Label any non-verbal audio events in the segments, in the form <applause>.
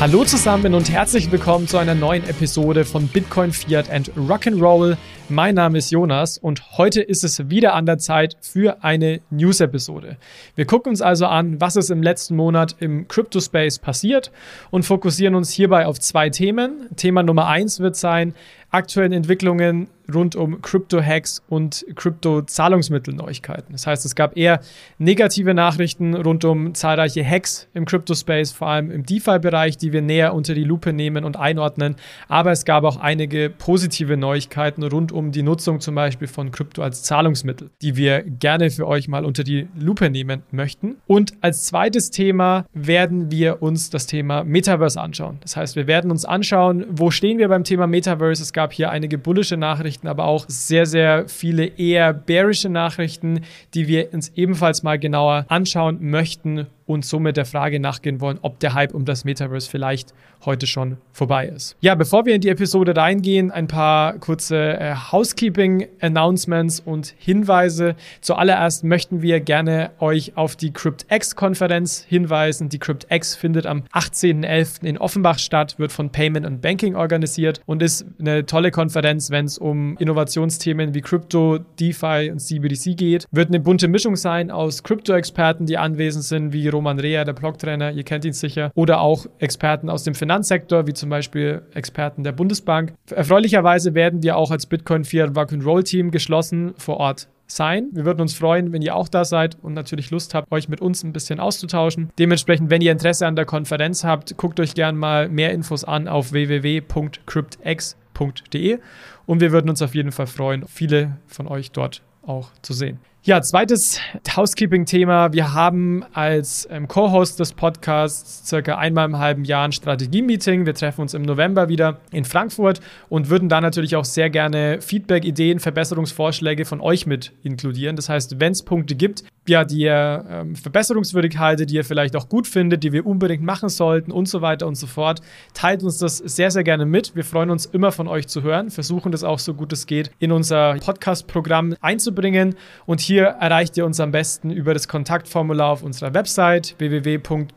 Hallo zusammen und herzlich willkommen zu einer neuen Episode von Bitcoin, Fiat and Rock'n'Roll. Mein Name ist Jonas und heute ist es wieder an der Zeit für eine News-Episode. Wir gucken uns also an, was ist im letzten Monat im Crypto-Space passiert und fokussieren uns hierbei auf zwei Themen. Thema Nummer eins wird sein, aktuellen Entwicklungen rund um Crypto-Hacks und Krypto-Zahlungsmittelneuigkeiten. Das heißt, es gab eher negative Nachrichten rund um zahlreiche Hacks im Crypto-Space, vor allem im DeFi-Bereich, die wir näher unter die Lupe nehmen und einordnen. Aber es gab auch einige positive Neuigkeiten rund um die Nutzung zum Beispiel von Krypto als Zahlungsmittel, die wir gerne für euch mal unter die Lupe nehmen möchten. Und als zweites Thema werden wir uns das Thema Metaverse anschauen. Das heißt, wir werden uns anschauen, wo stehen wir beim Thema Metaverse. Es gab gab hier einige bullische Nachrichten, aber auch sehr, sehr viele eher bearische Nachrichten, die wir uns ebenfalls mal genauer anschauen möchten und somit der Frage nachgehen wollen, ob der Hype um das Metaverse vielleicht heute schon vorbei ist. Ja, bevor wir in die Episode reingehen, ein paar kurze äh, Housekeeping-Announcements und Hinweise. Zuallererst möchten wir gerne euch auf die CryptX-Konferenz hinweisen. Die CryptX findet am 18.11. in Offenbach statt, wird von Payment and Banking organisiert und ist eine tolle Konferenz, wenn es um Innovationsthemen wie Crypto, DeFi und CBDC geht. Wird eine bunte Mischung sein aus Krypto-Experten, die anwesend sind, wie Roman Rea, der Blogtrainer, ihr kennt ihn sicher, oder auch Experten aus dem Finanzsektor, wie zum Beispiel Experten der Bundesbank. Erfreulicherweise werden wir auch als Bitcoin Fiat Rock Roll Team geschlossen vor Ort sein. Wir würden uns freuen, wenn ihr auch da seid und natürlich Lust habt, euch mit uns ein bisschen auszutauschen. Dementsprechend, wenn ihr Interesse an der Konferenz habt, guckt euch gerne mal mehr Infos an auf www.cryptx.de und wir würden uns auf jeden Fall freuen, viele von euch dort auch zu sehen. Ja, zweites Housekeeping-Thema. Wir haben als ähm, Co-Host des Podcasts circa einmal im halben Jahr ein Strategie-Meeting. Wir treffen uns im November wieder in Frankfurt und würden da natürlich auch sehr gerne Feedback, Ideen, Verbesserungsvorschläge von euch mit inkludieren. Das heißt, wenn es Punkte gibt, ja, die ihr ähm, verbesserungswürdig haltet, die ihr vielleicht auch gut findet, die wir unbedingt machen sollten und so weiter und so fort, teilt uns das sehr, sehr gerne mit. Wir freuen uns immer von euch zu hören, versuchen das auch so gut es geht in unser Podcast-Programm einzubringen und hier erreicht ihr uns am besten über das Kontaktformular auf unserer Website www.bfrr.de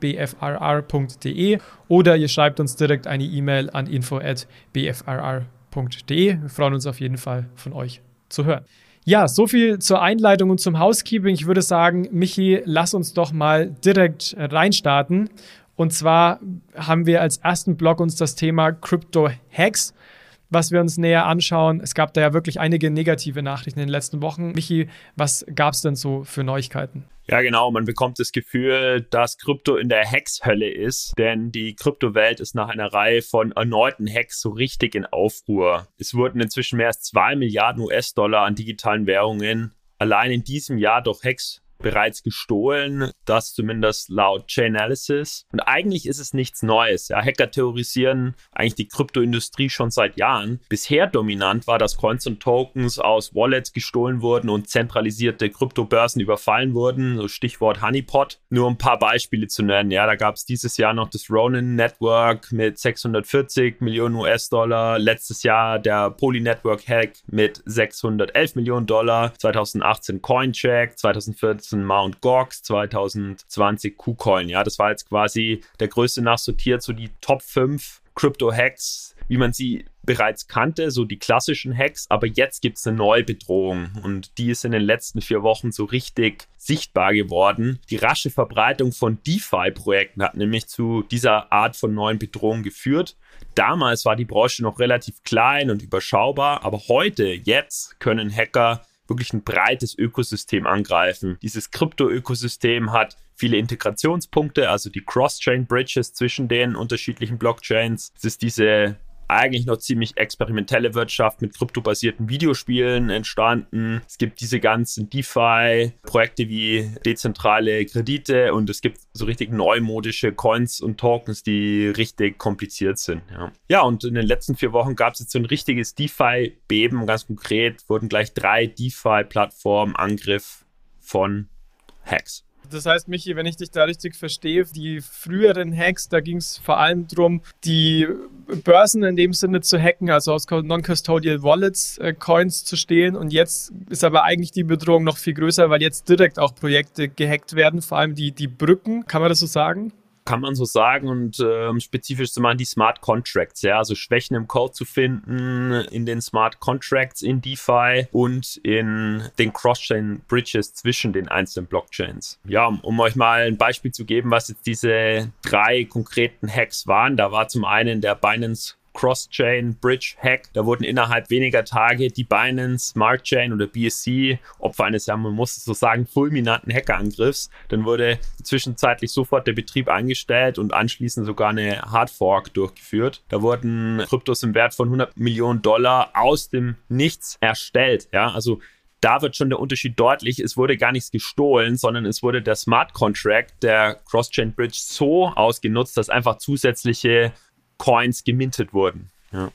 oder ihr schreibt uns direkt eine E-Mail an info@bfrr.de. Wir freuen uns auf jeden Fall von euch zu hören. Ja, so viel zur Einleitung und zum Housekeeping. Ich würde sagen, Michi, lass uns doch mal direkt reinstarten. Und zwar haben wir als ersten Blog uns das Thema Crypto Hacks was wir uns näher anschauen. Es gab da ja wirklich einige negative Nachrichten in den letzten Wochen. Michi, was gab es denn so für Neuigkeiten? Ja, genau. Man bekommt das Gefühl, dass Krypto in der Hacks-Hölle ist, denn die Kryptowelt ist nach einer Reihe von erneuten Hacks so richtig in Aufruhr. Es wurden inzwischen mehr als zwei Milliarden US-Dollar an digitalen Währungen allein in diesem Jahr durch Hacks bereits gestohlen, das zumindest laut Chainalysis. Und eigentlich ist es nichts Neues. Ja, Hacker terrorisieren eigentlich die Kryptoindustrie schon seit Jahren. Bisher dominant war, dass Coins und Tokens aus Wallets gestohlen wurden und zentralisierte Kryptobörsen überfallen wurden. So Stichwort Honeypot. Nur ein paar Beispiele zu nennen. Ja, da gab es dieses Jahr noch das Ronin Network mit 640 Millionen US-Dollar. Letztes Jahr der Poly Network Hack mit 611 Millionen Dollar. 2018 Coincheck, 2014 2019 Mount Gox, 2020 KuCoin. Ja, das war jetzt quasi der größte nachsortiert, so die Top 5 Crypto-Hacks, wie man sie bereits kannte, so die klassischen Hacks, aber jetzt gibt es eine neue Bedrohung und die ist in den letzten vier Wochen so richtig sichtbar geworden. Die rasche Verbreitung von DeFi-Projekten hat nämlich zu dieser Art von neuen Bedrohungen geführt. Damals war die Branche noch relativ klein und überschaubar, aber heute, jetzt können Hacker wirklich ein breites Ökosystem angreifen. Dieses Krypto-Ökosystem hat viele Integrationspunkte, also die Cross-Chain-Bridges zwischen den unterschiedlichen Blockchains. Es ist diese eigentlich noch ziemlich experimentelle Wirtschaft mit kryptobasierten Videospielen entstanden. Es gibt diese ganzen DeFi-Projekte wie dezentrale Kredite und es gibt so richtig neumodische Coins und Tokens, die richtig kompliziert sind. Ja, ja und in den letzten vier Wochen gab es jetzt so ein richtiges DeFi-Beben. Ganz konkret wurden gleich drei DeFi-Plattformen Angriff von Hacks. Das heißt, Michi, wenn ich dich da richtig verstehe, die früheren Hacks, da ging es vor allem darum, die Börsen in dem Sinne zu hacken, also aus Non-Custodial Wallets äh, Coins zu stehlen. Und jetzt ist aber eigentlich die Bedrohung noch viel größer, weil jetzt direkt auch Projekte gehackt werden, vor allem die, die Brücken. Kann man das so sagen? Kann man so sagen und ähm, spezifisch zu machen die Smart Contracts, ja, also Schwächen im Code zu finden in den Smart Contracts in DeFi und in den Cross-Chain Bridges zwischen den einzelnen Blockchains. Ja, um, um, euch mal ein Beispiel zu geben, was jetzt diese drei konkreten Hacks waren, da war zum einen der Binance Cross-Chain Bridge Hack. Da wurden innerhalb weniger Tage die Binance Smart Chain oder BSC Opfer eines, ja, man muss es so sagen, fulminanten Hackerangriffs. Dann wurde zwischenzeitlich sofort der Betrieb eingestellt und anschließend sogar eine Hard Fork durchgeführt. Da wurden Kryptos im Wert von 100 Millionen Dollar aus dem Nichts erstellt. Ja, also da wird schon der Unterschied deutlich. Es wurde gar nichts gestohlen, sondern es wurde der Smart Contract der Cross-Chain Bridge so ausgenutzt, dass einfach zusätzliche Coins gemintet wurden. Ja.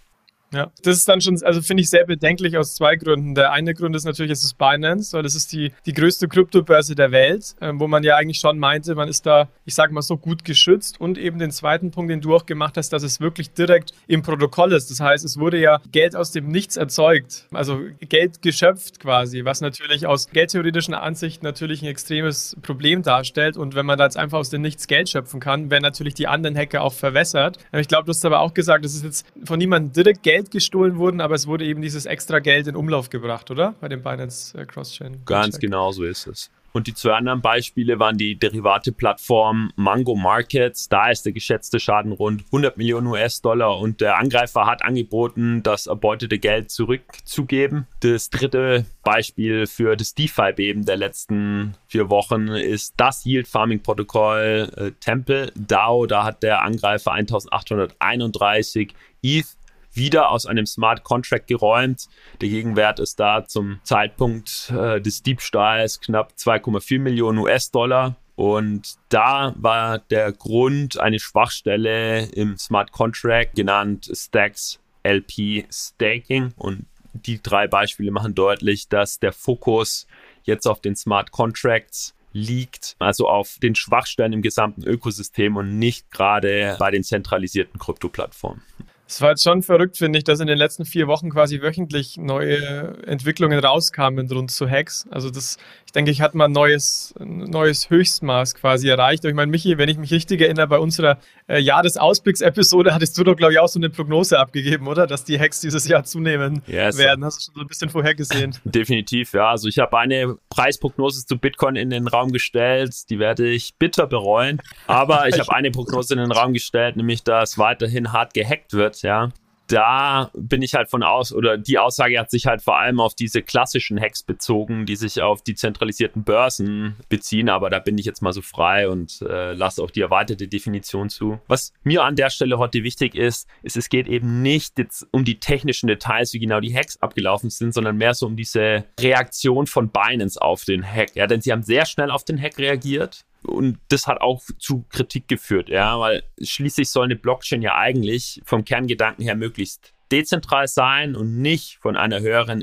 Ja, das ist dann schon, also finde ich sehr bedenklich aus zwei Gründen. Der eine Grund ist natürlich, es ist Binance, weil das ist die, die größte Kryptobörse der Welt, äh, wo man ja eigentlich schon meinte, man ist da, ich sage mal so, gut geschützt. Und eben den zweiten Punkt, den du auch gemacht hast, dass es wirklich direkt im Protokoll ist. Das heißt, es wurde ja Geld aus dem Nichts erzeugt, also Geld geschöpft quasi, was natürlich aus geldtheoretischen Ansicht natürlich ein extremes Problem darstellt. Und wenn man da jetzt einfach aus dem Nichts Geld schöpfen kann, werden natürlich die anderen Hacker auch verwässert. Ich glaube, du hast aber auch gesagt, das ist jetzt von niemandem direkt Geld Geld gestohlen wurden, aber es wurde eben dieses extra Geld in Umlauf gebracht, oder? Bei dem Binance äh, Cross-Chain. Ganz genau so ist es. Und die zwei anderen Beispiele waren die Derivate-Plattform Mango Markets. Da ist der geschätzte Schaden rund 100 Millionen US-Dollar und der Angreifer hat angeboten, das erbeutete Geld zurückzugeben. Das dritte Beispiel für das DeFi-Beben der letzten vier Wochen ist das Yield-Farming-Protokoll äh, Temple DAO. Da hat der Angreifer 1831 ETH wieder aus einem Smart Contract geräumt. Der Gegenwert ist da zum Zeitpunkt äh, des Diebstahls knapp 2,4 Millionen US-Dollar. Und da war der Grund eine Schwachstelle im Smart Contract, genannt Stacks LP Staking. Und die drei Beispiele machen deutlich, dass der Fokus jetzt auf den Smart Contracts liegt, also auf den Schwachstellen im gesamten Ökosystem und nicht gerade bei den zentralisierten Kryptoplattformen. Es war jetzt schon verrückt, finde ich, dass in den letzten vier Wochen quasi wöchentlich neue Entwicklungen rauskamen rund zu Hacks. Also das, ich denke, ich hatte mal ein neues, neues Höchstmaß quasi erreicht. Und ich meine, Michi, wenn ich mich richtig erinnere, bei unserer äh, Jahresausblicks-Episode hattest du doch, glaube ich, auch so eine Prognose abgegeben, oder? Dass die Hacks dieses Jahr zunehmen yes. werden. Hast du schon so ein bisschen vorhergesehen? <laughs> Definitiv, ja. Also ich habe eine Preisprognose zu Bitcoin in den Raum gestellt. Die werde ich bitter bereuen. Aber ich <laughs> habe eine Prognose in den Raum gestellt, nämlich, dass weiterhin hart gehackt wird ja, da bin ich halt von aus, oder die Aussage hat sich halt vor allem auf diese klassischen Hacks bezogen, die sich auf die zentralisierten Börsen beziehen, aber da bin ich jetzt mal so frei und äh, lasse auch die erweiterte Definition zu. Was mir an der Stelle heute wichtig ist, ist, es geht eben nicht jetzt um die technischen Details, wie genau die Hacks abgelaufen sind, sondern mehr so um diese Reaktion von Binance auf den Hack. Ja, denn sie haben sehr schnell auf den Hack reagiert und das hat auch zu Kritik geführt, ja, weil schließlich soll eine Blockchain ja eigentlich vom Kerngedanken her möglichst dezentral sein und nicht von einer höheren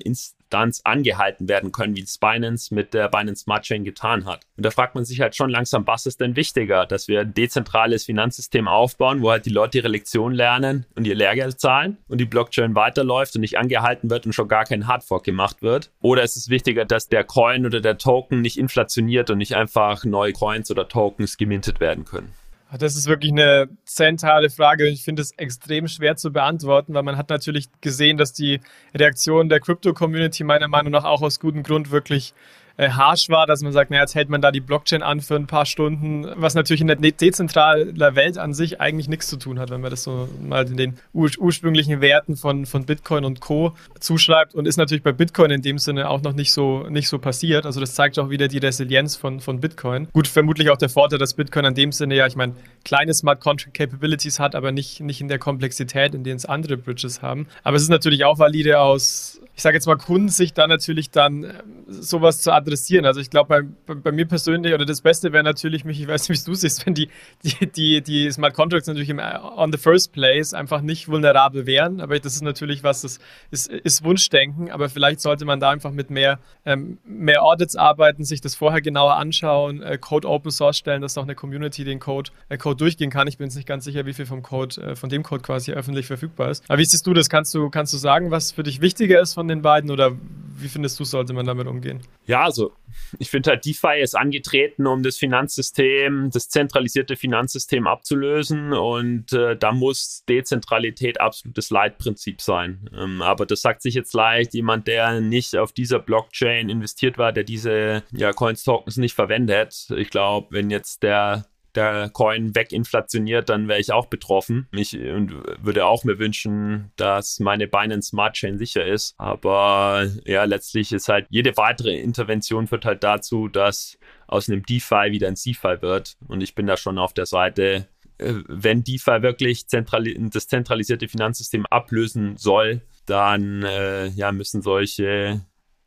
Instanz angehalten werden können, wie es Binance mit der Binance Smart Chain getan hat. Und da fragt man sich halt schon langsam, was ist denn wichtiger, dass wir ein dezentrales Finanzsystem aufbauen, wo halt die Leute ihre Lektionen lernen und ihr Lehrgeld zahlen und die Blockchain weiterläuft und nicht angehalten wird und schon gar kein Hardfork gemacht wird? Oder ist es wichtiger, dass der Coin oder der Token nicht inflationiert und nicht einfach neue Coins oder Tokens gemintet werden können? Das ist wirklich eine zentrale Frage. Ich finde es extrem schwer zu beantworten, weil man hat natürlich gesehen, dass die Reaktion der Crypto-Community meiner Meinung nach auch aus gutem Grund wirklich äh, harsch war, dass man sagt, naja, jetzt hält man da die Blockchain an für ein paar Stunden, was natürlich in der dezentralen Welt an sich eigentlich nichts zu tun hat, wenn man das so mal in den ur ursprünglichen Werten von, von Bitcoin und Co. zuschreibt und ist natürlich bei Bitcoin in dem Sinne auch noch nicht so, nicht so passiert. Also das zeigt auch wieder die Resilienz von, von Bitcoin. Gut, vermutlich auch der Vorteil, dass Bitcoin in dem Sinne ja, ich meine, kleine Smart Contract Capabilities hat, aber nicht, nicht in der Komplexität, in denen es andere Bridges haben. Aber es ist natürlich auch valide aus, ich sage jetzt mal, Kundensicht da natürlich dann äh, sowas zu adressieren. Also ich glaube, bei, bei, mir persönlich oder das Beste wäre natürlich mich, ich weiß nicht, wie du siehst, wenn die, die, die, die Smart Contracts natürlich im, on the first place einfach nicht vulnerabel wären. Aber das ist natürlich was, das ist, ist Wunschdenken. Aber vielleicht sollte man da einfach mit mehr, ähm, mehr Audits arbeiten, sich das vorher genauer anschauen, äh, Code Open Source stellen, dass auch eine Community den Code, äh, Code durchgehen kann. Ich bin jetzt nicht ganz sicher, wie viel vom Code, äh, von dem Code quasi öffentlich verfügbar ist. Aber wie siehst du das? Kannst du, kannst du sagen, was für dich wichtiger ist von den beiden oder wie findest du, sollte man damit umgehen? Ja, also ich finde halt, DeFi ist angetreten, um das Finanzsystem, das zentralisierte Finanzsystem abzulösen und äh, da muss Dezentralität absolutes Leitprinzip sein. Ähm, aber das sagt sich jetzt leicht, jemand, der nicht auf dieser Blockchain investiert war, der diese ja, Coins Tokens nicht verwendet. Ich glaube, wenn jetzt der der Coin weginflationiert, dann wäre ich auch betroffen. Ich und würde auch mir wünschen, dass meine Binance Smart Chain sicher ist. Aber ja, letztlich ist halt jede weitere Intervention führt halt dazu, dass aus einem DeFi wieder ein CeFi wird. Und ich bin da schon auf der Seite, äh, wenn DeFi wirklich das zentralisierte Finanzsystem ablösen soll, dann äh, ja, müssen solche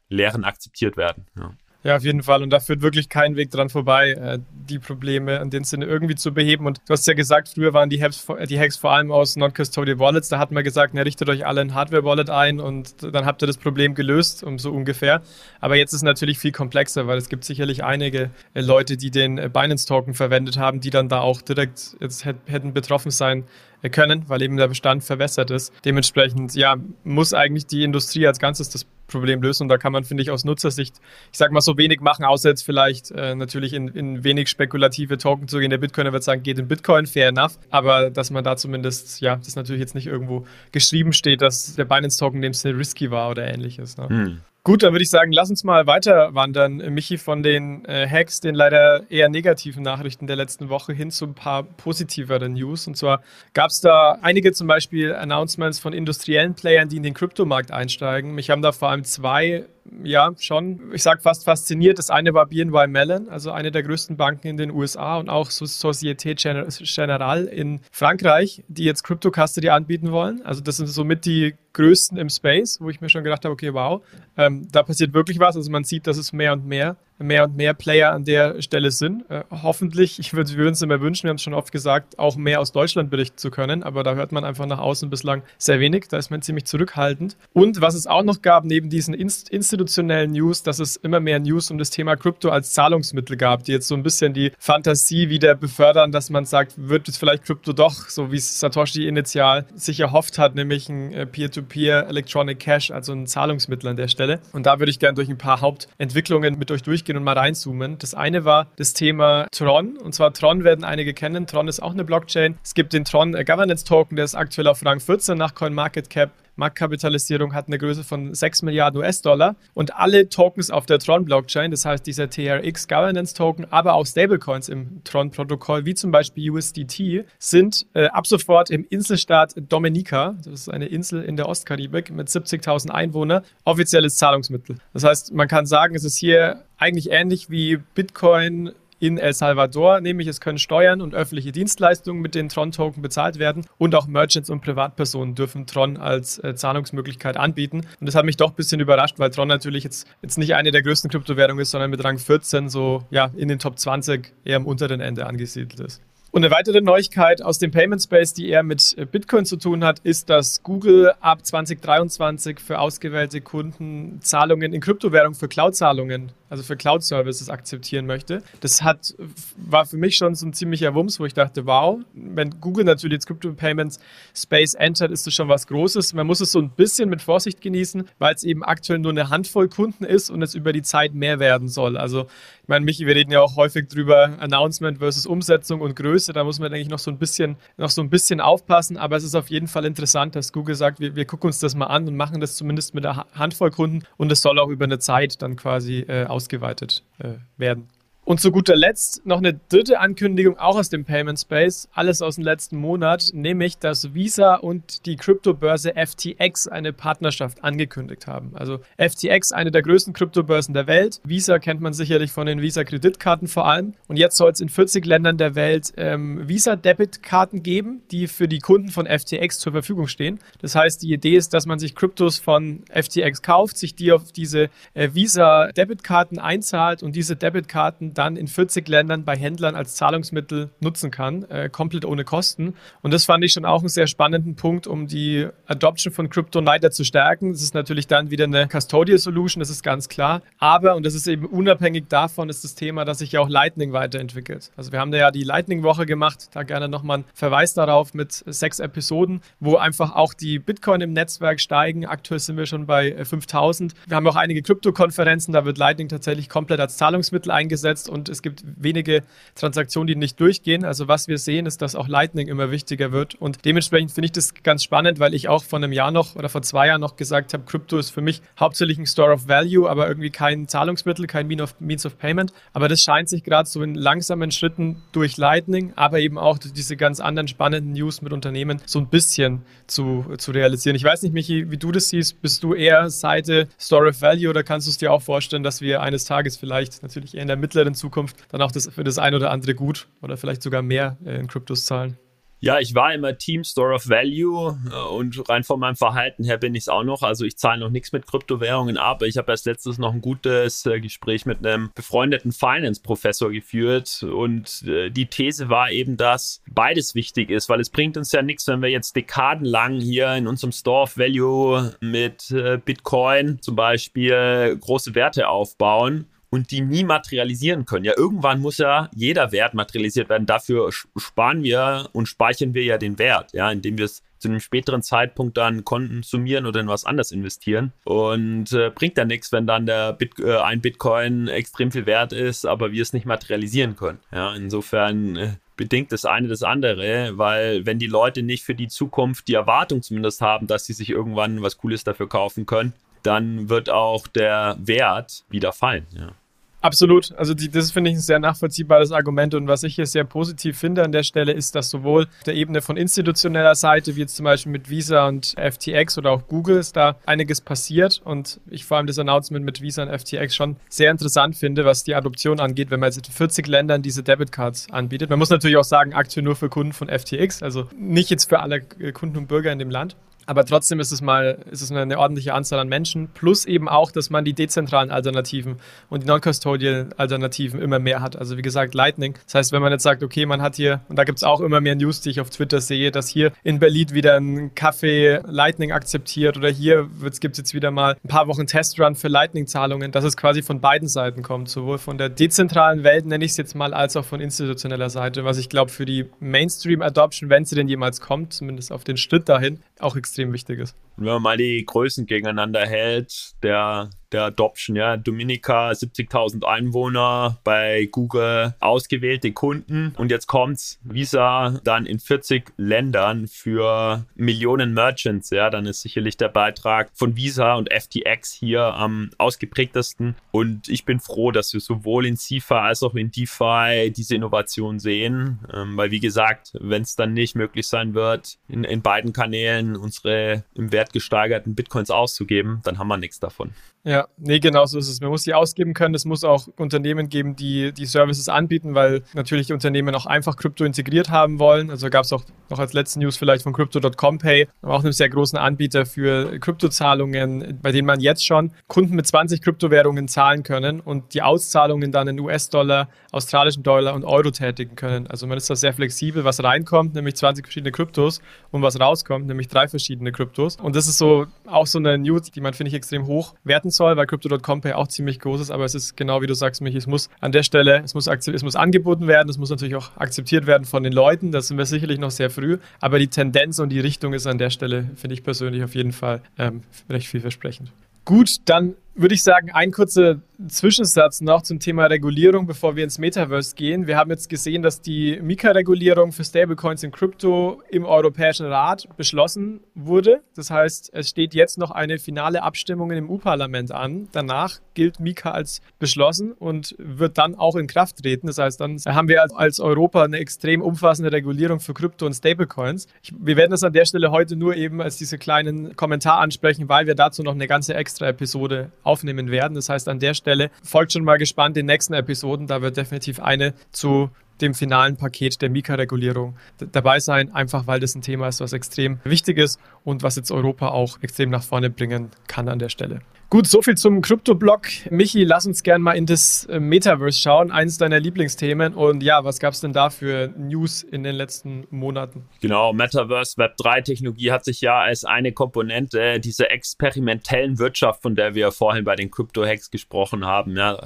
Lehren akzeptiert werden. Ja. Ja, auf jeden Fall. Und da führt wirklich kein Weg dran vorbei, äh, die Probleme in dem Sinne irgendwie zu beheben. Und du hast ja gesagt, früher waren die Hacks, die Hacks vor allem aus Non-Custodial Wallets. Da hat man gesagt, na, richtet euch alle ein Hardware-Wallet ein und dann habt ihr das Problem gelöst, um so ungefähr. Aber jetzt ist es natürlich viel komplexer, weil es gibt sicherlich einige äh, Leute, die den Binance-Token verwendet haben, die dann da auch direkt jetzt hätten betroffen sein können, weil eben der Bestand verwässert ist. Dementsprechend, ja, muss eigentlich die Industrie als Ganzes das Problem lösen. Und da kann man, finde ich, aus Nutzersicht, ich sag mal, so wenig machen, außer jetzt vielleicht äh, natürlich in, in wenig spekulative Token zu gehen. Der Bitcoiner wird sagen, geht in Bitcoin, fair enough. Aber dass man da zumindest, ja, das natürlich jetzt nicht irgendwo geschrieben steht, dass der Binance-Token in dem Sinne risky war oder ähnliches. Ne? Hm. Gut, dann würde ich sagen, lass uns mal weiter wandern, Michi, von den äh, Hacks, den leider eher negativen Nachrichten der letzten Woche hin zu ein paar positiveren News. Und zwar gab es da einige zum Beispiel Announcements von industriellen Playern, die in den Kryptomarkt einsteigen. Mich haben da vor allem zwei ja, schon, ich sag fast fasziniert. Das eine war BNY Mellon, also eine der größten Banken in den USA und auch Societe Generale in Frankreich, die jetzt Crypto Custody anbieten wollen. Also das sind somit die größten im Space, wo ich mir schon gedacht habe, okay, wow, ähm, da passiert wirklich was. Also man sieht, dass es mehr und mehr mehr und mehr Player an der Stelle sind. Äh, hoffentlich, ich würde würd uns immer wünschen, wir haben es schon oft gesagt, auch mehr aus Deutschland berichten zu können, aber da hört man einfach nach außen bislang sehr wenig, da ist man ziemlich zurückhaltend. Und was es auch noch gab, neben diesen inst institutionellen News, dass es immer mehr News um das Thema Krypto als Zahlungsmittel gab, die jetzt so ein bisschen die Fantasie wieder befördern, dass man sagt, wird jetzt vielleicht Krypto doch, so wie es Satoshi initial sich erhofft hat, nämlich ein äh, Peer-to-Peer -Peer Electronic Cash, also ein Zahlungsmittel an der Stelle. Und da würde ich gerne durch ein paar Hauptentwicklungen mit euch durchgehen durchgehen und mal reinzoomen. Das eine war das Thema Tron. Und zwar Tron werden einige kennen. Tron ist auch eine Blockchain. Es gibt den Tron Governance Token, der ist aktuell auf Rang 14 nach CoinMarketCap. Marktkapitalisierung hat eine Größe von 6 Milliarden US-Dollar und alle Tokens auf der Tron-Blockchain, das heißt dieser TRX Governance Token, aber auch Stablecoins im Tron-Protokoll, wie zum Beispiel USDT, sind äh, ab sofort im Inselstaat Dominica, das ist eine Insel in der Ostkaribik mit 70.000 Einwohnern, offizielles Zahlungsmittel. Das heißt, man kann sagen, es ist hier eigentlich ähnlich wie Bitcoin in El Salvador, nämlich es können Steuern und öffentliche Dienstleistungen mit den Tron-Token bezahlt werden und auch Merchants und Privatpersonen dürfen Tron als äh, Zahlungsmöglichkeit anbieten. Und das hat mich doch ein bisschen überrascht, weil Tron natürlich jetzt, jetzt nicht eine der größten Kryptowährungen ist, sondern mit Rang 14 so ja, in den Top 20 eher am unteren Ende angesiedelt ist. Und eine weitere Neuigkeit aus dem Payment Space, die eher mit äh, Bitcoin zu tun hat, ist, dass Google ab 2023 für ausgewählte Kunden Zahlungen in Kryptowährung für Cloud-Zahlungen also für Cloud-Services akzeptieren möchte. Das hat, war für mich schon so ein ziemlicher Wumms, wo ich dachte, wow, wenn Google natürlich jetzt Crypto Payments Space entert, ist das schon was Großes. Man muss es so ein bisschen mit Vorsicht genießen, weil es eben aktuell nur eine Handvoll Kunden ist und es über die Zeit mehr werden soll. Also, ich meine, Michi, wir reden ja auch häufig drüber, Announcement versus Umsetzung und Größe. Da muss man, denke ich, noch so ein bisschen, noch so ein bisschen aufpassen. Aber es ist auf jeden Fall interessant, dass Google sagt, wir, wir gucken uns das mal an und machen das zumindest mit einer Handvoll Kunden und es soll auch über eine Zeit dann quasi äh, ausgeweitet äh, werden. Und zu guter Letzt noch eine dritte Ankündigung, auch aus dem Payment Space, alles aus dem letzten Monat, nämlich, dass Visa und die Kryptobörse FTX eine Partnerschaft angekündigt haben. Also FTX, eine der größten Kryptobörsen der Welt. Visa kennt man sicherlich von den Visa-Kreditkarten vor allem. Und jetzt soll es in 40 Ländern der Welt ähm, Visa-Debit-Karten geben, die für die Kunden von FTX zur Verfügung stehen. Das heißt, die Idee ist, dass man sich Kryptos von FTX kauft, sich die auf diese äh, Visa-Debit-Karten einzahlt und diese Debitkarten dann in 40 Ländern bei Händlern als Zahlungsmittel nutzen kann, äh, komplett ohne Kosten. Und das fand ich schon auch einen sehr spannenden Punkt, um die Adoption von Krypto weiter zu stärken. Das ist natürlich dann wieder eine Custodial Solution, das ist ganz klar. Aber, und das ist eben unabhängig davon, ist das Thema, dass sich ja auch Lightning weiterentwickelt. Also wir haben da ja die Lightning-Woche gemacht, da gerne nochmal ein Verweis darauf mit sechs Episoden, wo einfach auch die Bitcoin im Netzwerk steigen. Aktuell sind wir schon bei 5000. Äh, wir haben auch einige Kryptokonferenzen, da wird Lightning tatsächlich komplett als Zahlungsmittel eingesetzt und es gibt wenige Transaktionen, die nicht durchgehen. Also was wir sehen, ist, dass auch Lightning immer wichtiger wird und dementsprechend finde ich das ganz spannend, weil ich auch vor einem Jahr noch oder vor zwei Jahren noch gesagt habe, Krypto ist für mich hauptsächlich ein Store of Value, aber irgendwie kein Zahlungsmittel, kein Means of Payment. Aber das scheint sich gerade so in langsamen Schritten durch Lightning, aber eben auch durch diese ganz anderen spannenden News mit Unternehmen so ein bisschen zu, zu realisieren. Ich weiß nicht, Michi, wie du das siehst. Bist du eher Seite Store of Value oder kannst du es dir auch vorstellen, dass wir eines Tages vielleicht natürlich eher in der mittleren Zukunft dann auch das für das ein oder andere gut oder vielleicht sogar mehr äh, in Kryptos zahlen? Ja, ich war immer Team Store of Value äh, und rein von meinem Verhalten her bin ich es auch noch. Also ich zahle noch nichts mit Kryptowährungen ab. Ich habe erst letztes noch ein gutes äh, Gespräch mit einem befreundeten Finance-Professor geführt und die These war eben, dass beides wichtig ist, weil es bringt uns ja nichts, wenn wir jetzt dekadenlang hier in unserem Store of Value mit Bitcoin zum Beispiel große Werte aufbauen und die nie materialisieren können. Ja, irgendwann muss ja jeder Wert materialisiert werden. Dafür sparen wir und speichern wir ja den Wert, ja, indem wir es zu einem späteren Zeitpunkt dann konsumieren oder in was anderes investieren. Und äh, bringt dann nichts, wenn dann der Bit äh, ein Bitcoin extrem viel wert ist, aber wir es nicht materialisieren können. Ja, insofern äh, bedingt das eine das andere, weil wenn die Leute nicht für die Zukunft die Erwartung zumindest haben, dass sie sich irgendwann was Cooles dafür kaufen können, dann wird auch der Wert wieder fallen. Ja. Absolut. Also die, das finde ich ein sehr nachvollziehbares Argument. Und was ich hier sehr positiv finde an der Stelle ist, dass sowohl auf der Ebene von institutioneller Seite, wie jetzt zum Beispiel mit Visa und FTX oder auch Google, ist da einiges passiert. Und ich vor allem das Announcement mit Visa und FTX schon sehr interessant finde, was die Adoption angeht, wenn man jetzt in 40 Ländern diese Debitcards anbietet. Man muss natürlich auch sagen, aktuell nur für Kunden von FTX, also nicht jetzt für alle Kunden und Bürger in dem Land. Aber trotzdem ist es mal, ist es eine ordentliche Anzahl an Menschen. Plus eben auch, dass man die dezentralen Alternativen und die non-custodial Alternativen immer mehr hat. Also wie gesagt, Lightning. Das heißt, wenn man jetzt sagt, okay, man hat hier, und da gibt es auch immer mehr News, die ich auf Twitter sehe, dass hier in Berlin wieder ein Kaffee Lightning akzeptiert oder hier gibt es jetzt wieder mal ein paar Wochen Testrun für Lightning-Zahlungen, dass es quasi von beiden Seiten kommt. Sowohl von der dezentralen Welt, nenne ich es jetzt mal, als auch von institutioneller Seite. Was ich glaube, für die Mainstream-Adoption, wenn sie denn jemals kommt, zumindest auf den Schritt dahin, auch extrem wichtig ist. Wenn man mal die Größen gegeneinander hält, der der Adoption, ja. Dominica, 70.000 Einwohner, bei Google ausgewählte Kunden und jetzt kommt's, Visa dann in 40 Ländern für Millionen Merchants, ja. Dann ist sicherlich der Beitrag von Visa und FTX hier am ausgeprägtesten und ich bin froh, dass wir sowohl in CIFA als auch in DeFi diese Innovation sehen, ähm, weil wie gesagt, wenn es dann nicht möglich sein wird, in, in beiden Kanälen unsere im Wert gesteigerten Bitcoins auszugeben, dann haben wir nichts davon. Ja, nee, genau so ist es. Man muss sie ausgeben können. Es muss auch Unternehmen geben, die die Services anbieten, weil natürlich Unternehmen auch einfach Krypto integriert haben wollen. Also gab es auch noch als letzte News vielleicht von Crypto.com Pay, auch einem sehr großen Anbieter für Kryptozahlungen, bei denen man jetzt schon Kunden mit 20 Kryptowährungen zahlen können und die Auszahlungen dann in US-Dollar, australischen Dollar und Euro tätigen können. Also man ist da sehr flexibel, was reinkommt, nämlich 20 verschiedene Kryptos und was rauskommt, nämlich drei verschiedene Kryptos. Und das ist so auch so eine News, die man, finde ich, extrem hoch werten soll, weil Crypto.com Pay auch ziemlich groß ist, aber es ist genau wie du sagst, mich, es muss an der Stelle, es muss, es muss angeboten werden, es muss natürlich auch akzeptiert werden von den Leuten, da sind wir sicherlich noch sehr früh, aber die Tendenz und die Richtung ist an der Stelle, finde ich persönlich auf jeden Fall ähm, recht vielversprechend. Gut, dann würde ich sagen, ein kurzer Zwischensatz noch zum Thema Regulierung, bevor wir ins Metaverse gehen. Wir haben jetzt gesehen, dass die Mika-Regulierung für Stablecoins in Krypto im Europäischen Rat beschlossen wurde. Das heißt, es steht jetzt noch eine finale Abstimmung im EU-Parlament an. Danach gilt Mika als beschlossen und wird dann auch in Kraft treten. Das heißt, dann haben wir als Europa eine extrem umfassende Regulierung für Krypto und Stablecoins. Ich, wir werden das an der Stelle heute nur eben als diese kleinen Kommentar ansprechen, weil wir dazu noch eine ganze extra Episode aufnehmen werden. Das heißt, an der Stelle folgt schon mal gespannt den nächsten Episoden. Da wird definitiv eine zu dem finalen Paket der Mika-Regulierung dabei sein, einfach weil das ein Thema ist, was extrem wichtig ist und was jetzt Europa auch extrem nach vorne bringen kann an der Stelle. Gut, soviel zum Krypto-Blog. Michi, lass uns gerne mal in das äh, Metaverse schauen, eines deiner Lieblingsthemen. Und ja, was gab es denn da für News in den letzten Monaten? Genau, Metaverse, Web3-Technologie hat sich ja als eine Komponente dieser experimentellen Wirtschaft, von der wir vorhin bei den Crypto-Hacks gesprochen haben, ja.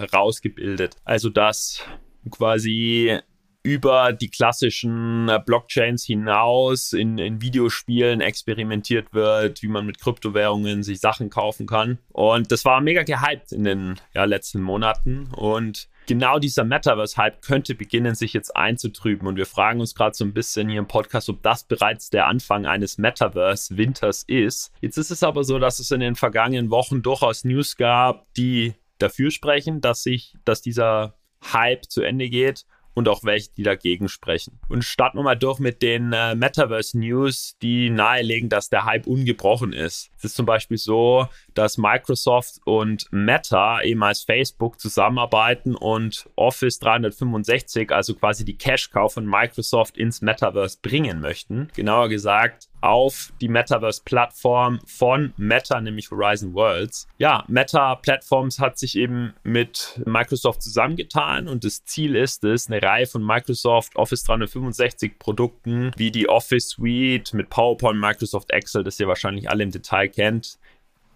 Also, dass quasi über die klassischen äh, Blockchains hinaus in, in Videospielen experimentiert wird, wie man mit Kryptowährungen sich Sachen kaufen kann. Und das war mega gehypt in den ja, letzten Monaten. Und genau dieser Metaverse-Hype könnte beginnen, sich jetzt einzutrüben. Und wir fragen uns gerade so ein bisschen hier im Podcast, ob das bereits der Anfang eines Metaverse-Winters ist. Jetzt ist es aber so, dass es in den vergangenen Wochen durchaus News gab, die dafür sprechen, dass sich, dass dieser Hype zu Ende geht und auch welche, die dagegen sprechen. Und starten wir mal durch mit den äh, Metaverse News, die nahelegen, dass der Hype ungebrochen ist. Es ist zum Beispiel so, dass Microsoft und Meta, ehemals Facebook, zusammenarbeiten und Office 365, also quasi die Cash-Cow von Microsoft ins Metaverse bringen möchten. Genauer gesagt, auf die Metaverse-Plattform von Meta, nämlich Horizon Worlds. Ja, Meta Platforms hat sich eben mit Microsoft zusammengetan und das Ziel ist es, eine Reihe von Microsoft Office 365 Produkten wie die Office Suite mit PowerPoint, Microsoft Excel, das ihr wahrscheinlich alle im Detail kennt,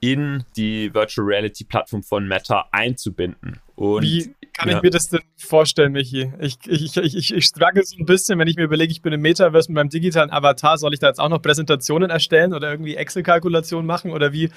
in die Virtual Reality Plattform von Meta einzubinden. Und, Wie kann ja. ich mir das denn vorstellen, Michi? Ich, ich, ich, ich, ich struggle so ein bisschen, wenn ich mir überlege, ich bin im Metaverse mit meinem digitalen Avatar, soll ich da jetzt auch noch Präsentationen erstellen oder irgendwie Excel-Kalkulationen machen oder wie,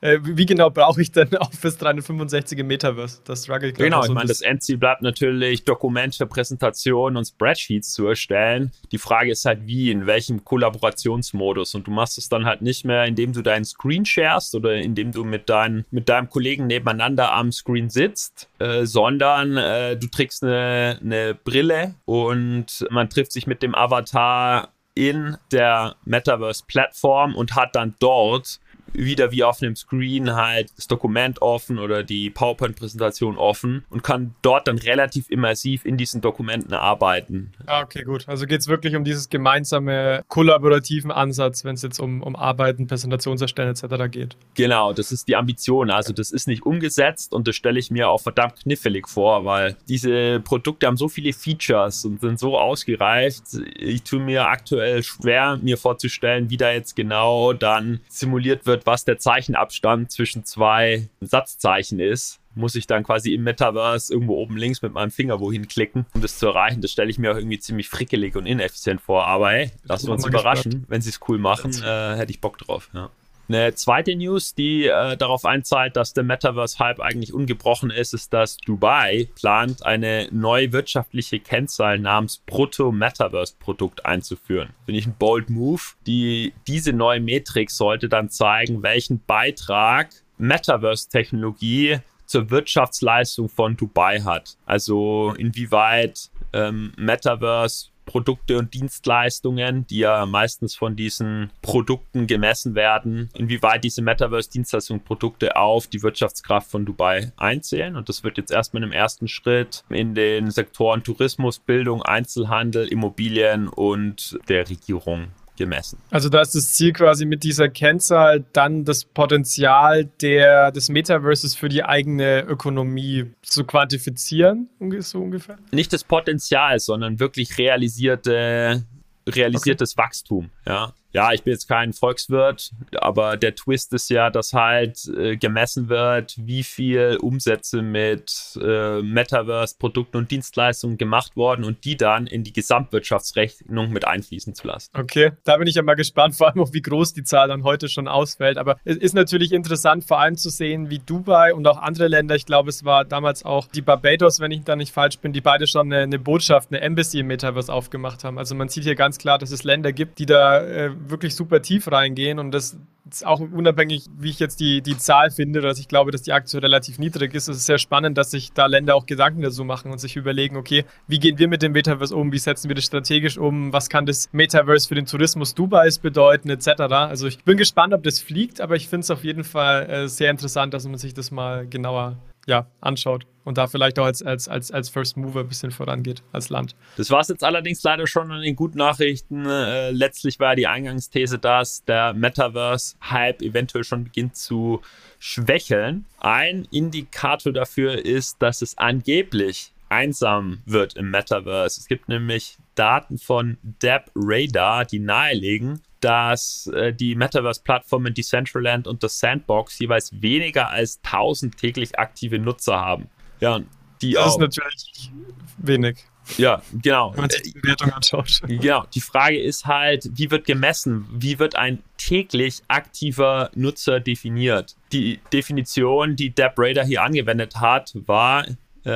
äh, wie genau brauche ich denn Office 365 im Metaverse? Das struggle ich Genau, ich meine, das Endziel bleibt natürlich, Dokumente, Präsentationen und Spreadsheets zu erstellen. Die Frage ist halt, wie, in welchem Kollaborationsmodus und du machst es dann halt nicht mehr, indem du deinen Screen sharest oder indem du mit, dein, mit deinem Kollegen nebeneinander am Screen sitzt, äh, sondern äh, du trägst eine, eine Brille und man trifft sich mit dem Avatar in der Metaverse-Plattform und hat dann dort wieder wie auf einem Screen halt das Dokument offen oder die PowerPoint-Präsentation offen und kann dort dann relativ immersiv in diesen Dokumenten arbeiten. Ah, okay, gut. Also geht es wirklich um dieses gemeinsame kollaborativen Ansatz, wenn es jetzt um, um Arbeiten, Präsentationserstellen etc. geht. Genau, das ist die Ambition. Also das ist nicht umgesetzt und das stelle ich mir auch verdammt knifflig vor, weil diese Produkte haben so viele Features und sind so ausgereift. Ich tue mir aktuell schwer, mir vorzustellen, wie da jetzt genau dann simuliert wird, wird, was der Zeichenabstand zwischen zwei Satzzeichen ist, muss ich dann quasi im Metaverse irgendwo oben links mit meinem Finger wohin klicken, um das zu erreichen. Das stelle ich mir auch irgendwie ziemlich frickelig und ineffizient vor. Aber hey, lassen wir uns überraschen. Gespannt. Wenn sie es cool machen, äh, hätte ich Bock drauf. Ja. Eine zweite News, die äh, darauf einzahlt, dass der Metaverse-Hype eigentlich ungebrochen ist, ist, dass Dubai plant, eine neue wirtschaftliche Kennzahl namens Brutto-Metaverse-Produkt einzuführen. Finde ich ein bold Move. Die, diese neue Metrik sollte dann zeigen, welchen Beitrag Metaverse-Technologie zur Wirtschaftsleistung von Dubai hat. Also inwieweit ähm, Metaverse Produkte und Dienstleistungen, die ja meistens von diesen Produkten gemessen werden, inwieweit diese Metaverse-Dienstleistungen Produkte auf die Wirtschaftskraft von Dubai einzählen. Und das wird jetzt erstmal im ersten Schritt in den Sektoren Tourismus, Bildung, Einzelhandel, Immobilien und der Regierung gemessen. Also da ist das Ziel quasi mit dieser Kennzahl dann das Potenzial der, des Metaverses für die eigene Ökonomie zu quantifizieren, so ungefähr? Nicht das Potenzial, sondern wirklich realisierte realisiertes okay. Wachstum, ja ja, ich bin jetzt kein Volkswirt, aber der Twist ist ja, dass halt äh, gemessen wird, wie viel Umsätze mit äh, Metaverse-Produkten und Dienstleistungen gemacht worden und die dann in die Gesamtwirtschaftsrechnung mit einfließen zu lassen. Okay, da bin ich ja mal gespannt, <laughs> vor allem auch wie groß die Zahl dann heute schon ausfällt. Aber es ist natürlich interessant, vor allem zu sehen, wie Dubai und auch andere Länder, ich glaube, es war damals auch die Barbados, wenn ich da nicht falsch bin, die beide schon eine, eine Botschaft, eine Embassy im Metaverse aufgemacht haben. Also man sieht hier ganz klar, dass es Länder gibt, die da äh, wirklich super tief reingehen und das ist auch unabhängig, wie ich jetzt die, die Zahl finde, dass ich glaube, dass die Aktie relativ niedrig ist. Es ist sehr spannend, dass sich da Länder auch Gedanken dazu machen und sich überlegen, okay, wie gehen wir mit dem Metaverse um, wie setzen wir das strategisch um, was kann das Metaverse für den Tourismus Dubais bedeuten, etc. Also ich bin gespannt, ob das fliegt, aber ich finde es auf jeden Fall äh, sehr interessant, dass man sich das mal genauer ja, anschaut und da vielleicht auch als, als, als, als First Mover ein bisschen vorangeht als Land. Das war es jetzt allerdings leider schon an den guten Nachrichten. Äh, letztlich war die Eingangsthese, dass der Metaverse-Hype eventuell schon beginnt zu schwächeln. Ein Indikator dafür ist, dass es angeblich einsam wird im Metaverse. Es gibt nämlich Daten von Deb Radar, die nahelegen, dass äh, die Metaverse-Plattformen Decentraland und das Sandbox jeweils weniger als 1000 täglich aktive Nutzer haben. Ja, die das auch, ist natürlich wenig. Ja, genau. Wenn man sich die Bewertung anschaut. Genau. Die Frage ist halt, wie wird gemessen? Wie wird ein täglich aktiver Nutzer definiert? Die Definition, die Deb Raider hier angewendet hat, war,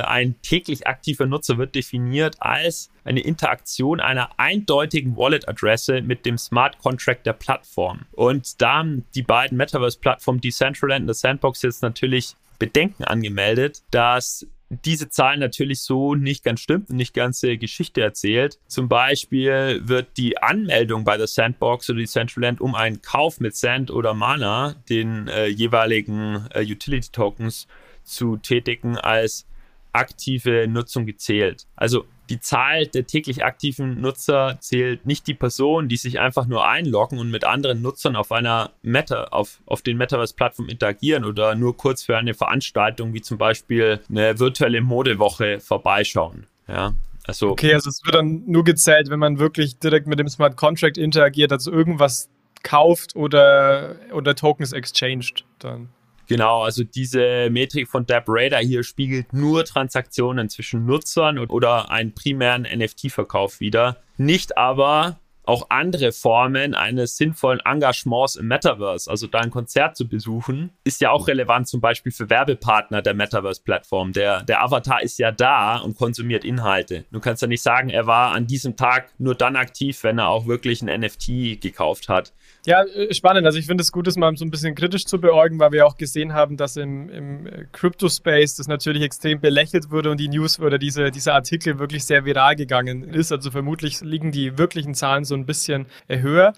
ein täglich aktiver Nutzer wird definiert als eine Interaktion einer eindeutigen Wallet-Adresse mit dem Smart Contract der Plattform. Und da haben die beiden Metaverse-Plattformen Decentraland und The Sandbox jetzt natürlich Bedenken angemeldet, dass diese Zahl natürlich so nicht ganz stimmt und nicht ganze Geschichte erzählt. Zum Beispiel wird die Anmeldung bei der Sandbox oder Decentraland um einen Kauf mit Sand oder Mana, den äh, jeweiligen äh, Utility Tokens, zu tätigen, als aktive Nutzung gezählt. Also die Zahl der täglich aktiven Nutzer zählt nicht die Person, die sich einfach nur einloggen und mit anderen Nutzern auf einer Meta, auf, auf den Metaverse-Plattformen interagieren oder nur kurz für eine Veranstaltung wie zum Beispiel eine virtuelle Modewoche vorbeischauen. Ja, also. Okay, also es wird dann nur gezählt, wenn man wirklich direkt mit dem Smart Contract interagiert, also irgendwas kauft oder, oder Tokens exchanged dann. Genau, also diese Metrik von Dab hier spiegelt nur Transaktionen zwischen Nutzern oder einen primären NFT-Verkauf wider, nicht aber auch andere Formen eines sinnvollen Engagements im Metaverse, also da ein Konzert zu besuchen, ist ja auch relevant zum Beispiel für Werbepartner der Metaverse-Plattform. Der, der Avatar ist ja da und konsumiert Inhalte. Du kannst ja nicht sagen, er war an diesem Tag nur dann aktiv, wenn er auch wirklich ein NFT gekauft hat. Ja, äh, spannend. Also ich finde es gut, das mal so ein bisschen kritisch zu beäugen, weil wir auch gesehen haben, dass im, im äh, Crypto-Space das natürlich extrem belächelt wurde und die News oder diese, dieser Artikel wirklich sehr viral gegangen ist. Also vermutlich liegen die wirklichen Zahlen so ein bisschen höher.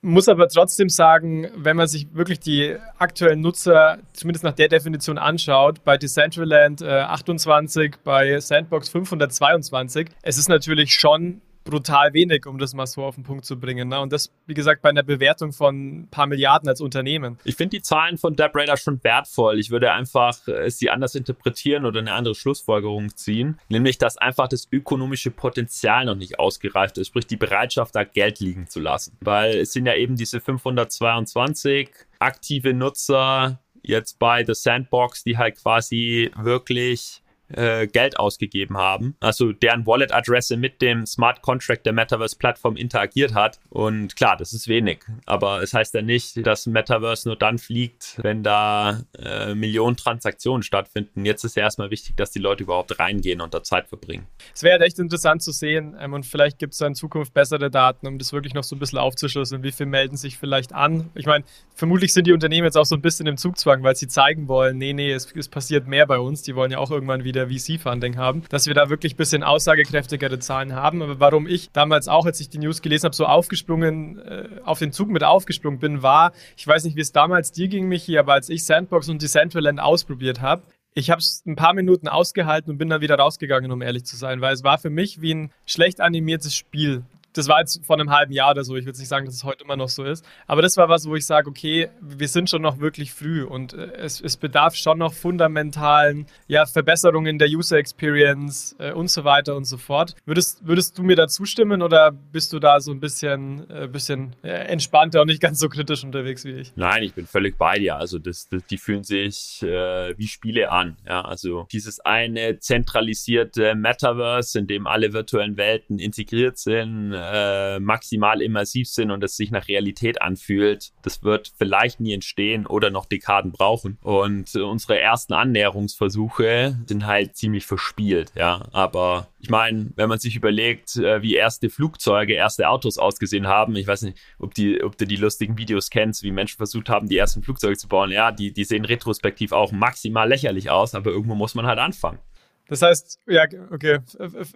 Muss aber trotzdem sagen, wenn man sich wirklich die aktuellen Nutzer, zumindest nach der Definition anschaut, bei Decentraland äh, 28, bei Sandbox 522, es ist natürlich schon brutal wenig, um das mal so auf den Punkt zu bringen. Ne? Und das, wie gesagt, bei einer Bewertung von ein paar Milliarden als Unternehmen. Ich finde die Zahlen von Deb Radar schon wertvoll. Ich würde einfach äh, sie anders interpretieren oder eine andere Schlussfolgerung ziehen. Nämlich, dass einfach das ökonomische Potenzial noch nicht ausgereift ist. Sprich, die Bereitschaft, da Geld liegen zu lassen. Weil es sind ja eben diese 522 aktive Nutzer jetzt bei The Sandbox, die halt quasi wirklich äh, Geld ausgegeben haben, also deren Wallet-Adresse mit dem Smart Contract der Metaverse-Plattform interagiert hat. Und klar, das ist wenig, aber es heißt ja nicht, dass Metaverse nur dann fliegt, wenn da äh, Millionen Transaktionen stattfinden. Jetzt ist ja erstmal wichtig, dass die Leute überhaupt reingehen und da Zeit verbringen. Es wäre echt interessant zu sehen ähm, und vielleicht gibt es da in Zukunft bessere Daten, um das wirklich noch so ein bisschen aufzuschlüsseln. Wie viel melden sich vielleicht an? Ich meine, vermutlich sind die Unternehmen jetzt auch so ein bisschen im Zugzwang, weil sie zeigen wollen, nee, nee, es, es passiert mehr bei uns. Die wollen ja auch irgendwann wieder wieder VC-Funding haben, dass wir da wirklich ein bisschen aussagekräftigere Zahlen haben. Aber warum ich damals auch, als ich die News gelesen habe, so aufgesprungen, äh, auf den Zug mit aufgesprungen bin, war, ich weiß nicht, wie es damals dir ging, Michi, aber als ich Sandbox und Decentraland ausprobiert habe, ich habe es ein paar Minuten ausgehalten und bin dann wieder rausgegangen, um ehrlich zu sein, weil es war für mich wie ein schlecht animiertes Spiel das war jetzt vor einem halben Jahr oder so. Ich würde nicht sagen, dass es heute immer noch so ist. Aber das war was, wo ich sage, okay, wir sind schon noch wirklich früh und äh, es, es bedarf schon noch fundamentalen ja, Verbesserungen der User Experience äh, und so weiter und so fort. Würdest, würdest du mir da zustimmen oder bist du da so ein bisschen, äh, bisschen äh, entspannter und nicht ganz so kritisch unterwegs wie ich? Nein, ich bin völlig bei dir. Also das, das die fühlen sich äh, wie Spiele an. Ja, also dieses eine zentralisierte Metaverse, in dem alle virtuellen Welten integriert sind, äh, maximal immersiv sind und es sich nach Realität anfühlt, das wird vielleicht nie entstehen oder noch Dekaden brauchen. Und unsere ersten Annäherungsversuche sind halt ziemlich verspielt, ja. Aber ich meine, wenn man sich überlegt, äh, wie erste Flugzeuge, erste Autos ausgesehen haben, ich weiß nicht, ob, die, ob du die lustigen Videos kennst, wie Menschen versucht haben, die ersten Flugzeuge zu bauen, ja, die, die sehen retrospektiv auch maximal lächerlich aus, aber irgendwo muss man halt anfangen. Das heißt, ja, okay,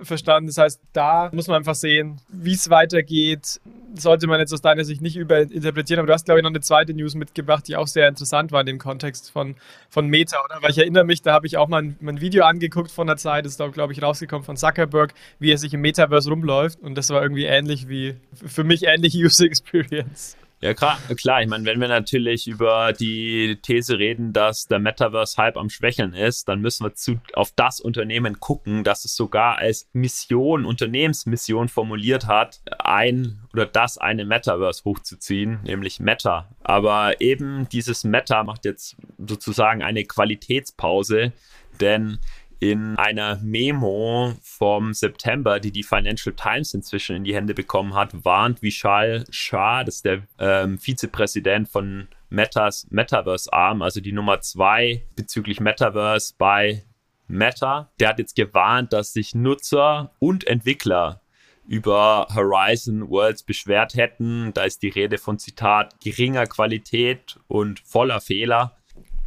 verstanden. Das heißt, da muss man einfach sehen, wie es weitergeht. Sollte man jetzt aus deiner Sicht nicht überinterpretieren, aber du hast, glaube ich, noch eine zweite News mitgebracht, die auch sehr interessant war in dem Kontext von, von Meta, oder? Weil ich erinnere mich, da habe ich auch mal ein, ein, Video angeguckt von der Zeit, das ist da, glaube ich, rausgekommen von Zuckerberg, wie er sich im Metaverse rumläuft und das war irgendwie ähnlich wie, für mich ähnliche <laughs> User Experience. Ja, klar, klar. Ich meine, wenn wir natürlich über die These reden, dass der Metaverse-Hype am Schwächeln ist, dann müssen wir zu, auf das Unternehmen gucken, das es sogar als Mission, Unternehmensmission formuliert hat, ein oder das eine Metaverse hochzuziehen, nämlich Meta. Aber eben dieses Meta macht jetzt sozusagen eine Qualitätspause, denn in einer Memo vom September, die die Financial Times inzwischen in die Hände bekommen hat, warnt Vishal Shah, das ist der ähm, Vizepräsident von Metas Metaverse-Arm, also die Nummer zwei bezüglich Metaverse bei Meta. Der hat jetzt gewarnt, dass sich Nutzer und Entwickler über Horizon Worlds beschwert hätten. Da ist die Rede von Zitat geringer Qualität und voller Fehler.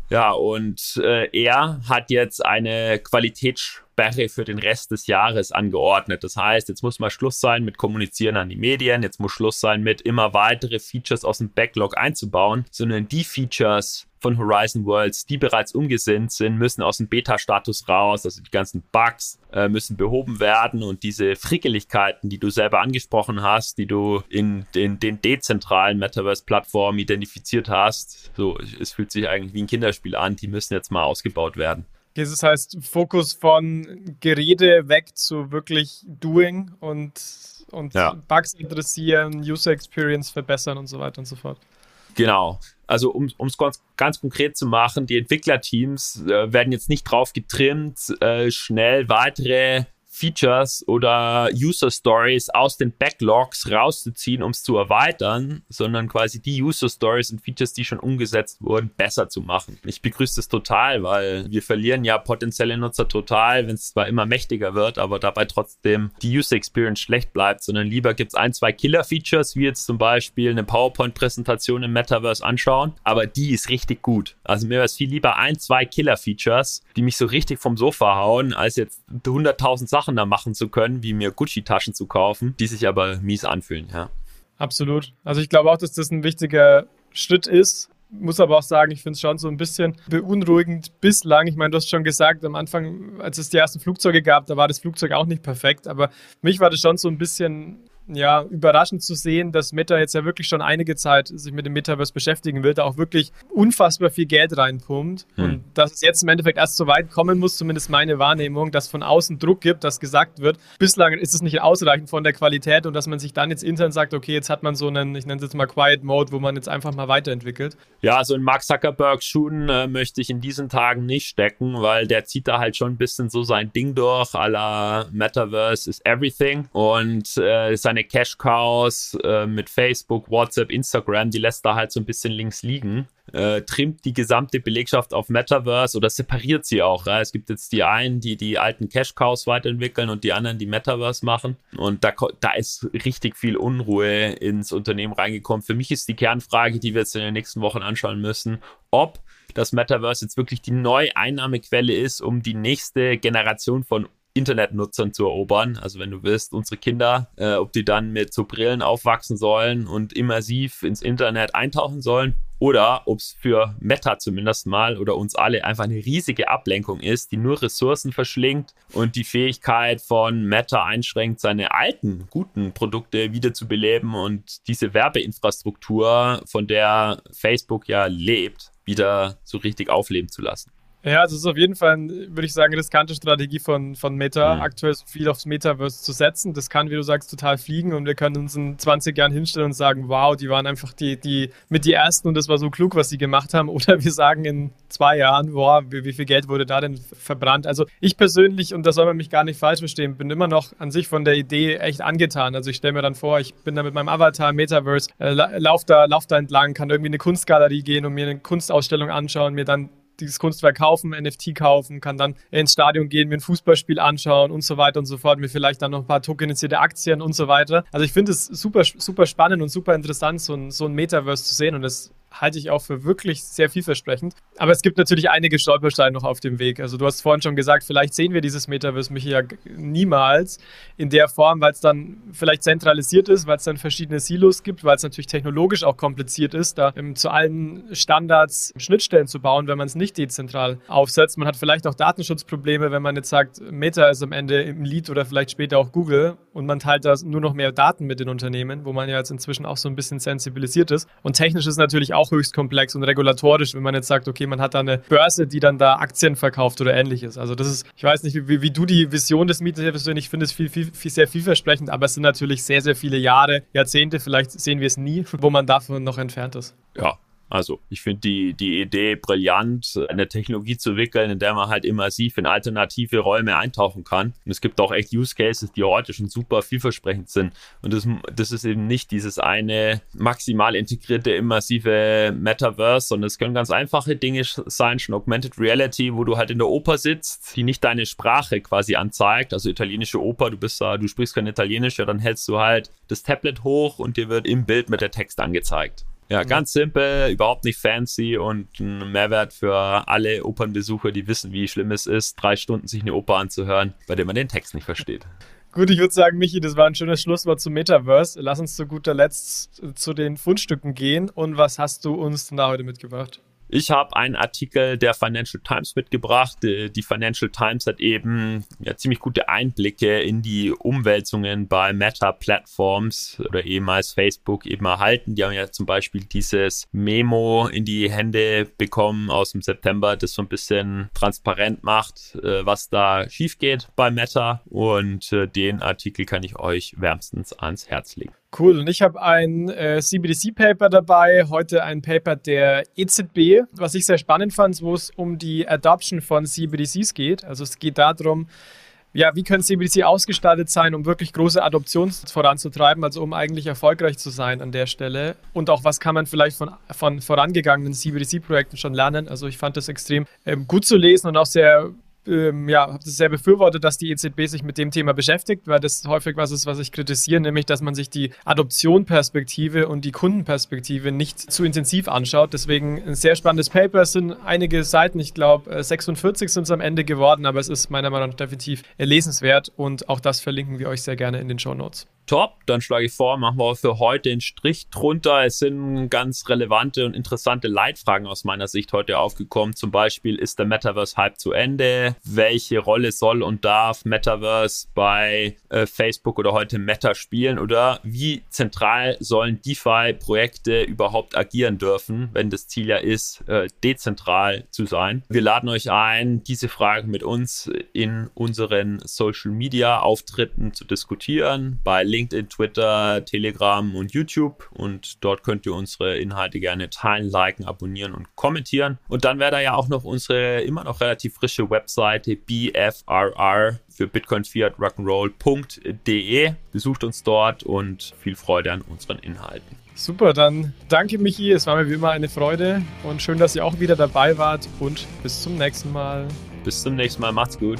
Ja, und äh, er hat jetzt eine Qualitätssperre für den Rest des Jahres angeordnet. Das heißt, jetzt muss mal Schluss sein mit Kommunizieren an die Medien, jetzt muss Schluss sein mit immer weitere Features aus dem Backlog einzubauen, sondern die Features, von Horizon Worlds, die bereits umgesinnt sind, müssen aus dem Beta-Status raus. Also die ganzen Bugs äh, müssen behoben werden und diese Frickeligkeiten, die du selber angesprochen hast, die du in den, den dezentralen Metaverse-Plattformen identifiziert hast, so, es fühlt sich eigentlich wie ein Kinderspiel an, die müssen jetzt mal ausgebaut werden. Das heißt, Fokus von Gerede weg zu wirklich Doing und, und ja. Bugs interessieren, User Experience verbessern und so weiter und so fort. Genau. Also um es ganz, ganz konkret zu machen, die Entwicklerteams äh, werden jetzt nicht drauf getrimmt, äh, schnell weitere Features oder User Stories aus den Backlogs rauszuziehen, um es zu erweitern, sondern quasi die User Stories und Features, die schon umgesetzt wurden, besser zu machen. Ich begrüße das total, weil wir verlieren ja potenzielle Nutzer total, wenn es zwar immer mächtiger wird, aber dabei trotzdem die User Experience schlecht bleibt, sondern lieber gibt es ein, zwei Killer-Features, wie jetzt zum Beispiel eine PowerPoint-Präsentation im Metaverse anschauen, aber die ist richtig gut. Also mir wäre es viel lieber ein, zwei Killer-Features, die mich so richtig vom Sofa hauen, als jetzt 100.000 Sachen Da machen zu können, wie mir Gucci-Taschen zu kaufen, die sich aber mies anfühlen, ja. Absolut. Also ich glaube auch, dass das ein wichtiger Schritt ist. Muss aber auch sagen, ich finde es schon so ein bisschen beunruhigend bislang. Ich meine, du hast schon gesagt, am Anfang, als es die ersten Flugzeuge gab, da war das Flugzeug auch nicht perfekt. Aber für mich war das schon so ein bisschen ja, überraschend zu sehen, dass Meta jetzt ja wirklich schon einige Zeit sich mit dem Metaverse beschäftigen will, da auch wirklich unfassbar viel Geld reinpumpt hm. und dass es jetzt im Endeffekt erst so weit kommen muss, zumindest meine Wahrnehmung, dass von außen Druck gibt, dass gesagt wird, bislang ist es nicht ausreichend von der Qualität und dass man sich dann jetzt intern sagt, okay, jetzt hat man so einen, ich nenne es jetzt mal Quiet Mode, wo man jetzt einfach mal weiterentwickelt. Ja, also in Mark Zuckerbergs Schuhen äh, möchte ich in diesen Tagen nicht stecken, weil der zieht da halt schon ein bisschen so sein Ding durch, à la Metaverse is everything und äh, sein seine Cash Cows äh, mit Facebook, WhatsApp, Instagram, die lässt da halt so ein bisschen links liegen. Äh, trimmt die gesamte Belegschaft auf Metaverse oder separiert sie auch. Ja? Es gibt jetzt die einen, die die alten Cash Cows weiterentwickeln und die anderen, die Metaverse machen. Und da, da ist richtig viel Unruhe ins Unternehmen reingekommen. Für mich ist die Kernfrage, die wir jetzt in den nächsten Wochen anschauen müssen, ob das Metaverse jetzt wirklich die neue Einnahmequelle ist, um die nächste Generation von Internetnutzern zu erobern. Also wenn du willst, unsere Kinder, äh, ob die dann mit so Brillen aufwachsen sollen und immersiv ins Internet eintauchen sollen oder ob es für Meta zumindest mal oder uns alle einfach eine riesige Ablenkung ist, die nur Ressourcen verschlingt und die Fähigkeit von Meta einschränkt, seine alten, guten Produkte wiederzubeleben und diese Werbeinfrastruktur, von der Facebook ja lebt, wieder so richtig aufleben zu lassen. Ja, also es ist auf jeden Fall, würde ich sagen, riskante Strategie von, von Meta, mhm. aktuell so viel aufs Metaverse zu setzen. Das kann, wie du sagst, total fliegen und wir können uns in 20 Jahren hinstellen und sagen, wow, die waren einfach die, die mit die Ersten und das war so klug, was sie gemacht haben. <laughs> Oder wir sagen in zwei Jahren, wow, wie, wie viel Geld wurde da denn verbrannt? Also ich persönlich, und da soll man mich gar nicht falsch verstehen, bin immer noch an sich von der Idee echt angetan. Also ich stelle mir dann vor, ich bin da mit meinem Avatar im Metaverse, äh, lauf, da, lauf da entlang, kann irgendwie in eine Kunstgalerie gehen und mir eine Kunstausstellung anschauen, mir dann dieses Kunstwerk kaufen, NFT kaufen, kann dann ins Stadion gehen, mir ein Fußballspiel anschauen und so weiter und so fort, mir vielleicht dann noch ein paar tokenisierte Aktien und so weiter. Also ich finde es super, super spannend und super interessant, so ein, so ein Metaverse zu sehen und es halte ich auch für wirklich sehr vielversprechend. Aber es gibt natürlich einige Stolpersteine noch auf dem Weg. Also du hast vorhin schon gesagt, vielleicht sehen wir dieses Metaverse mich ja niemals in der Form, weil es dann vielleicht zentralisiert ist, weil es dann verschiedene Silos gibt, weil es natürlich technologisch auch kompliziert ist, da ähm, zu allen Standards Schnittstellen zu bauen, wenn man es nicht dezentral aufsetzt. Man hat vielleicht auch Datenschutzprobleme, wenn man jetzt sagt, Meta ist am Ende im Lead oder vielleicht später auch Google und man teilt da nur noch mehr Daten mit den Unternehmen, wo man ja jetzt inzwischen auch so ein bisschen sensibilisiert ist. Und technisch ist natürlich auch höchst komplex und regulatorisch, wenn man jetzt sagt, okay, man hat da eine Börse, die dann da Aktien verkauft oder ähnliches. Also das ist, ich weiß nicht, wie, wie du die Vision des Mietes ich finde es viel, viel, viel, sehr vielversprechend, aber es sind natürlich sehr, sehr viele Jahre, Jahrzehnte, vielleicht sehen wir es nie, wo man davon noch entfernt ist. Ja, also ich finde die, die Idee brillant, eine Technologie zu entwickeln, in der man halt immersiv in alternative Räume eintauchen kann. Und es gibt auch echt Use Cases, die heute schon super vielversprechend sind. Und das, das ist eben nicht dieses eine maximal integrierte, immersive Metaverse, sondern es können ganz einfache Dinge sein, schon Augmented Reality, wo du halt in der Oper sitzt, die nicht deine Sprache quasi anzeigt. Also italienische Oper, du bist da, du sprichst kein Italienisch, ja, dann hältst du halt das Tablet hoch und dir wird im Bild mit der Text angezeigt. Ja, ganz simpel, überhaupt nicht fancy und ein Mehrwert für alle Opernbesucher, die wissen, wie schlimm es ist, drei Stunden sich eine Oper anzuhören, bei der man den Text nicht versteht. Gut, ich würde sagen, Michi, das war ein schönes Schlusswort zum Metaverse. Lass uns zu guter Letzt zu den Fundstücken gehen. Und was hast du uns denn da heute mitgebracht? Ich habe einen Artikel der Financial Times mitgebracht. Die Financial Times hat eben ja, ziemlich gute Einblicke in die Umwälzungen bei Meta-Plattforms oder ehemals Facebook eben erhalten. Die haben ja zum Beispiel dieses Memo in die Hände bekommen aus dem September, das so ein bisschen transparent macht, äh, was da schief geht bei Meta. Und äh, den Artikel kann ich euch wärmstens ans Herz legen. Cool. Und ich habe ein äh, CBDC-Paper dabei, heute ein Paper der EZB, was ich sehr spannend fand, wo es um die Adoption von CBDCs geht. Also es geht darum, ja, wie können CBDC ausgestaltet sein, um wirklich große Adoption voranzutreiben, also um eigentlich erfolgreich zu sein an der Stelle. Und auch, was kann man vielleicht von, von vorangegangenen CBDC-Projekten schon lernen. Also ich fand das extrem ähm, gut zu lesen und auch sehr ähm, ja, habe das sehr befürwortet, dass die EZB sich mit dem Thema beschäftigt, weil das häufig was ist, was ich kritisiere, nämlich, dass man sich die Adoptionperspektive und die Kundenperspektive nicht zu intensiv anschaut. Deswegen ein sehr spannendes Paper. Es sind einige Seiten, ich glaube 46 sind es am Ende geworden, aber es ist meiner Meinung nach definitiv lesenswert und auch das verlinken wir euch sehr gerne in den Show Notes. Top, dann schlage ich vor, machen wir für heute den Strich drunter. Es sind ganz relevante und interessante Leitfragen aus meiner Sicht heute aufgekommen. Zum Beispiel, ist der Metaverse-Hype zu Ende? Welche Rolle soll und darf Metaverse bei äh, Facebook oder heute Meta spielen? Oder wie zentral sollen DeFi-Projekte überhaupt agieren dürfen, wenn das Ziel ja ist, äh, dezentral zu sein? Wir laden euch ein, diese Fragen mit uns in unseren Social-Media-Auftritten zu diskutieren. Bei LinkedIn, Twitter, Telegram und YouTube. Und dort könnt ihr unsere Inhalte gerne teilen, liken, abonnieren und kommentieren. Und dann wäre da ja auch noch unsere immer noch relativ frische Webseite BFRR für Bitcoin Fiat Rock'n'Roll.de. Besucht uns dort und viel Freude an unseren Inhalten. Super, dann danke Michi, es war mir wie immer eine Freude und schön, dass ihr auch wieder dabei wart und bis zum nächsten Mal. Bis zum nächsten Mal, macht's gut.